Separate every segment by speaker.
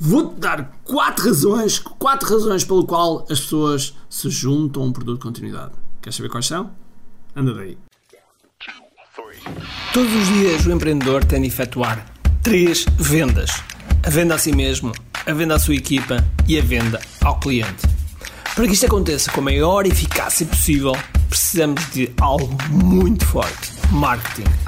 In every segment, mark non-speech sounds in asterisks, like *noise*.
Speaker 1: Vou-te dar quatro razões, quatro razões pelo qual as pessoas se juntam a um produto de continuidade. Queres saber quais são? Anda daí.
Speaker 2: Todos os dias o empreendedor tem de efetuar três vendas: a venda a si mesmo, a venda à sua equipa e a venda ao cliente. Para que isto aconteça com a maior eficácia possível, precisamos de algo muito forte: marketing.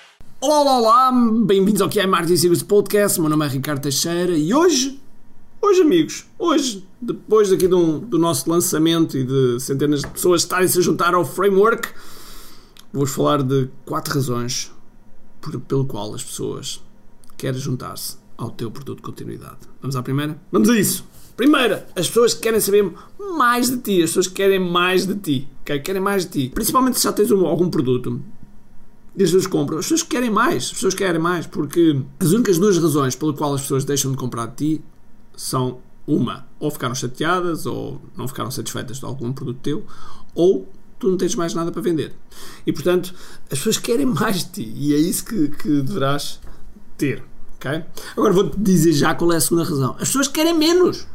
Speaker 1: Olá, olá, olá, bem-vindos ao que é Marketing Secrets Podcast. Meu nome é Ricardo Teixeira e hoje, hoje, amigos, hoje, depois daqui do, do nosso lançamento e de centenas de pessoas estarem-se a juntar ao framework, vou-vos falar de quatro razões por, pelo qual as pessoas querem juntar-se ao teu produto de continuidade. Vamos à primeira? Vamos a isso! Primeira, as pessoas querem saber mais de ti, as pessoas querem mais de ti, querem mais de ti. Principalmente se já tens um, algum produto as pessoas compram. As pessoas querem mais, as pessoas querem mais, porque as únicas duas razões pelo qual as pessoas deixam de comprar de ti são uma, ou ficaram chateadas, ou não ficaram satisfeitas de algum produto teu, ou tu não tens mais nada para vender. E portanto, as pessoas querem mais de ti, e é isso que, que deverás ter. Okay? Agora vou-te dizer já qual é a segunda razão. As pessoas querem menos.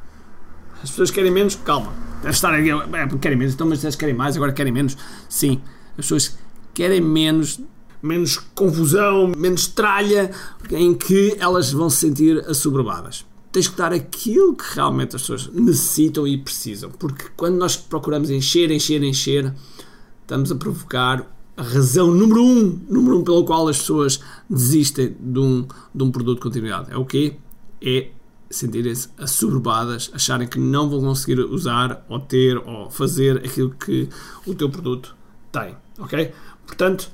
Speaker 1: As pessoas querem menos, calma. Deve estar aqui, é, querem menos, então, mas elas querem mais, agora querem menos. Sim, as pessoas querem menos menos confusão, menos tralha, em que elas vão se sentir assoberbadas. Tens que dar aquilo que realmente as pessoas necessitam e precisam, porque quando nós procuramos encher, encher, encher, estamos a provocar a razão número um, número um pelo qual as pessoas desistem de um, de um produto de continuidade. É o quê? É sentirem-se assoberbadas, acharem que não vão conseguir usar ou ter ou fazer aquilo que o teu produto tem, ok? Portanto,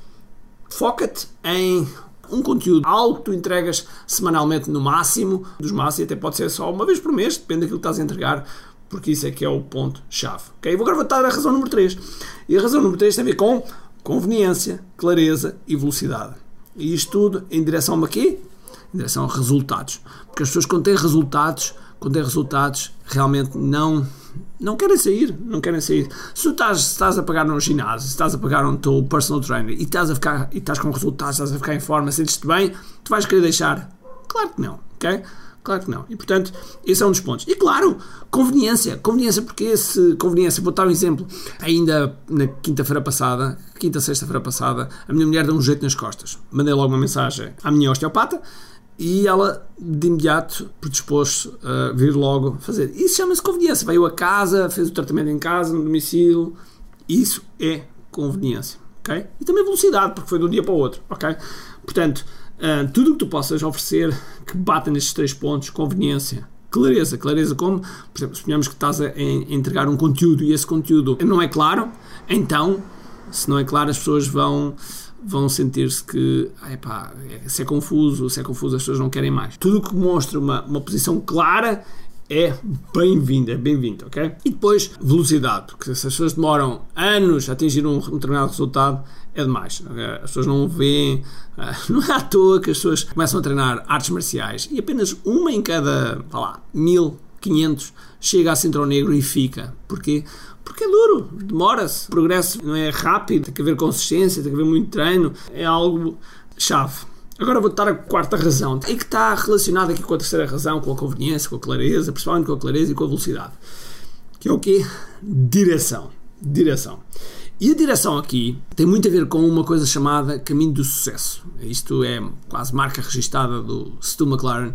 Speaker 1: foca-te em um conteúdo algo que tu entregas semanalmente no máximo, dos máximos, até pode ser só uma vez por mês, depende daquilo que estás a entregar, porque isso é que é o ponto-chave. Agora vou dar a razão número 3. E a razão número 3 tem a ver com conveniência, clareza e velocidade. E isto tudo em direção a quê? Em direção a resultados. Porque as pessoas quando têm resultados, quando têm resultados, realmente não não querem sair, não querem sair. Se tu estás, estás a pagar num ginásio, se estás a pagar um teu personal trainer e estás a ficar e estás com resultados, estás a ficar em forma, sentes-te bem, tu vais querer deixar? Claro que não, ok? Claro que não. E portanto, esse é um dos pontos. E claro, conveniência. Conveniência, porque esse conveniência, vou dar um exemplo. Ainda na quinta-feira passada, quinta, sexta-feira passada, a minha mulher deu um jeito nas costas. Mandei logo uma mensagem à minha osteopata e ela de imediato predispôs a vir logo fazer. Isso chama-se conveniência. Veio a casa, fez o tratamento em casa, no domicílio. Isso é conveniência. ok? E também velocidade, porque foi de um dia para o outro. ok? Portanto, uh, tudo o que tu possas oferecer que bata nestes três pontos, conveniência, clareza. Clareza como, por exemplo, suponhamos que estás a, a entregar um conteúdo e esse conteúdo não é claro, então, se não é claro, as pessoas vão vão sentir-se que epá, se é confuso, se é confuso as pessoas não querem mais. Tudo que mostra uma, uma posição clara é bem-vindo, é bem-vindo, ok? E depois, velocidade, porque se as pessoas demoram anos a atingir um, determinado resultado, é demais. As pessoas não veem, *laughs* não é à toa que as pessoas começam a treinar artes marciais e apenas uma em cada, vá lá, mil, quinhentos chega a cinturão negro e fica. Porquê? Porque é duro, demora-se. O progresso não é rápido, tem que haver consistência, tem que haver muito treino. É algo chave. Agora vou dar a quarta razão, e que está relacionada aqui com a terceira razão, com a conveniência, com a clareza, principalmente com a clareza e com a velocidade. Que é o quê? Direção. Direção. E a direção aqui tem muito a ver com uma coisa chamada caminho do sucesso. Isto é quase marca registada do Stu McLaren.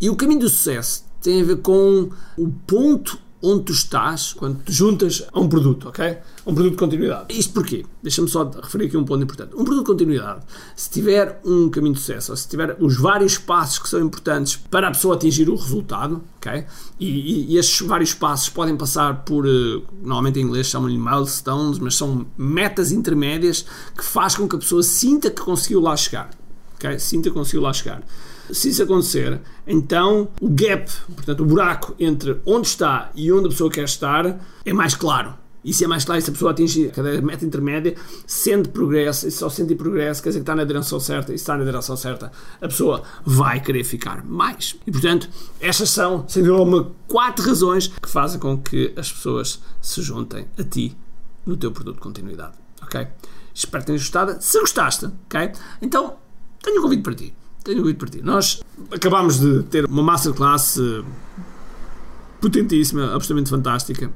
Speaker 1: E o caminho do sucesso tem a ver com o ponto onde tu estás quando te juntas a um produto, ok? Um produto de continuidade. Isto porquê? Deixa-me só referir aqui um ponto importante. Um produto de continuidade, se tiver um caminho de sucesso, ou se tiver os vários passos que são importantes para a pessoa atingir o resultado, ok? E, e, estes vários passos podem passar por, uh, normalmente em inglês chamam-lhe milestones, mas são metas intermédias que faz com que a pessoa sinta que conseguiu lá chegar, ok? Sinta que conseguiu lá chegar. Se isso acontecer, então o gap, portanto o buraco entre onde está e onde a pessoa quer estar é mais claro. E se é mais claro, se a pessoa atinge cada meta intermédia, sente progresso, e só sente progresso, quer dizer que está na direção certa, e se está na direção certa, a pessoa vai querer ficar mais. E portanto, estas são, sem dúvida alguma, quatro razões que fazem com que as pessoas se juntem a ti no teu produto de continuidade. Ok? Espero que tenhas gostado. Se gostaste, ok? Então, tenho um convite para ti. Tenho convite para ti. Nós acabámos de ter uma masterclass potentíssima, absolutamente fantástica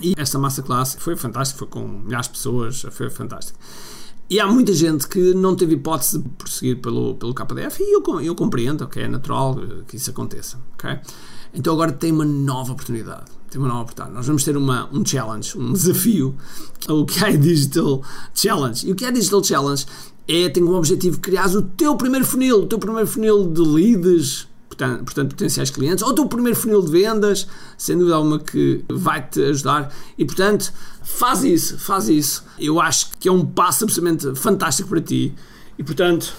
Speaker 1: e esta massa classe foi fantástica, foi com milhares de pessoas, foi fantástico. E há muita gente que não teve hipótese de prosseguir pelo, pelo KDF e eu, eu compreendo, ok, é natural que isso aconteça, ok? Então agora tem uma nova oportunidade. Tem uma nova oportunidade. Nós vamos ter uma, um challenge, um desafio, o QI Digital Challenge. E o QI Digital Challenge é, tem como objetivo criar o teu primeiro funil, o teu primeiro funil de leads, portanto, portanto, potenciais clientes, ou o teu primeiro funil de vendas, sem dúvida alguma que vai te ajudar. E portanto, faz isso, faz isso. Eu acho que é um passo absolutamente fantástico para ti. E portanto,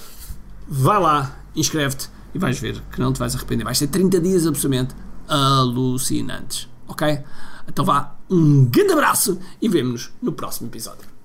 Speaker 1: vai lá, inscreve-te e vais ver que não te vais arrepender. Vais ter 30 dias absolutamente alucinantes. Ok? Então vá, um grande abraço e vemo-nos no próximo episódio.